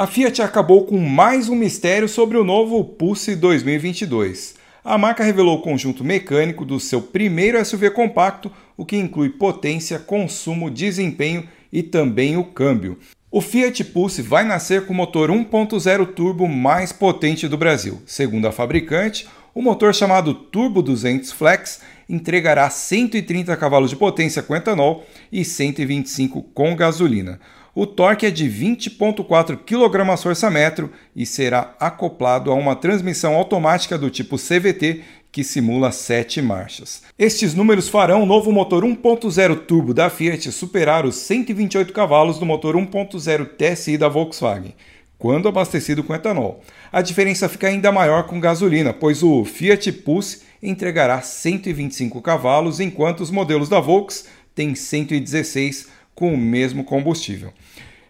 A Fiat acabou com mais um mistério sobre o novo Pulse 2022. A marca revelou o conjunto mecânico do seu primeiro SUV compacto, o que inclui potência, consumo, desempenho e também o câmbio. O Fiat Pulse vai nascer com o motor 1.0 turbo mais potente do Brasil. Segundo a fabricante, o motor chamado Turbo 200 Flex entregará 130 cavalos de potência com etanol e 125 com gasolina. O torque é de 20,4 kgfm e será acoplado a uma transmissão automática do tipo CVT que simula 7 marchas. Estes números farão o novo motor 1.0 turbo da Fiat superar os 128 cavalos do motor 1.0 TSI da Volkswagen, quando abastecido com etanol. A diferença fica ainda maior com gasolina, pois o Fiat Pulse entregará 125 cavalos, enquanto os modelos da Volks têm 116 com o mesmo combustível.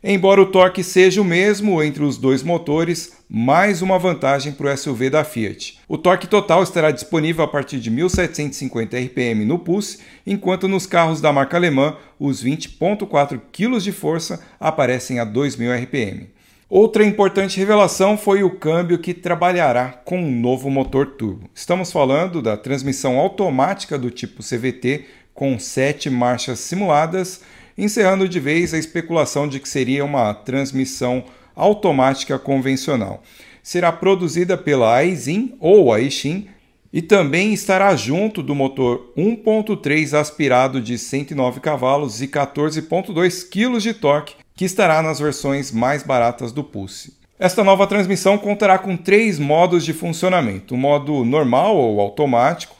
Embora o torque seja o mesmo entre os dois motores, mais uma vantagem para o SUV da Fiat. O torque total estará disponível a partir de 1750 RPM no Pulse, enquanto nos carros da marca alemã os 20,4 kg de força aparecem a 2000 RPM. Outra importante revelação foi o câmbio que trabalhará com um novo motor turbo. Estamos falando da transmissão automática do tipo CVT com sete marchas simuladas encerrando de vez a especulação de que seria uma transmissão automática convencional. Será produzida pela Aizin ou Aishin e também estará junto do motor 1.3 aspirado de 109 cavalos e 14.2 kg de torque, que estará nas versões mais baratas do Pulse. Esta nova transmissão contará com três modos de funcionamento: o modo normal ou automático,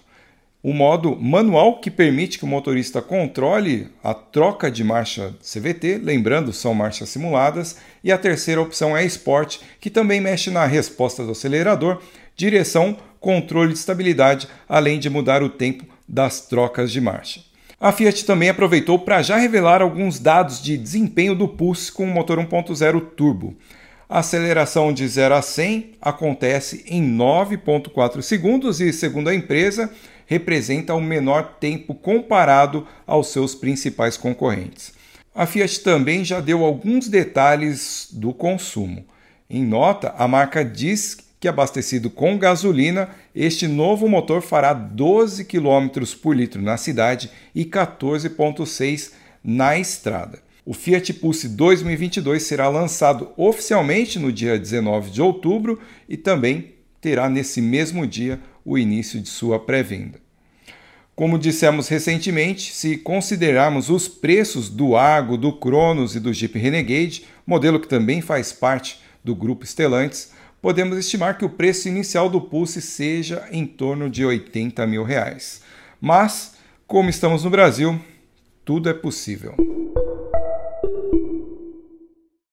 o modo manual que permite que o motorista controle a troca de marcha CVT, lembrando, são marchas simuladas, e a terceira opção é Sport, que também mexe na resposta do acelerador, direção, controle de estabilidade, além de mudar o tempo das trocas de marcha. A Fiat também aproveitou para já revelar alguns dados de desempenho do Pulse com o motor 1.0 turbo. A aceleração de 0 a 100 acontece em 9.4 segundos e, segundo a empresa, representa o menor tempo comparado aos seus principais concorrentes. A Fiat também já deu alguns detalhes do consumo. Em nota, a marca diz que abastecido com gasolina, este novo motor fará 12 km por litro na cidade e 14,6 na estrada. O Fiat Pulse 2022 será lançado oficialmente no dia 19 de outubro e também terá nesse mesmo dia o início de sua pré-venda. Como dissemos recentemente, se considerarmos os preços do Argo, do Cronos e do Jeep Renegade, modelo que também faz parte do grupo Stellantis, podemos estimar que o preço inicial do Pulse seja em torno de 80 mil reais. Mas, como estamos no Brasil, tudo é possível.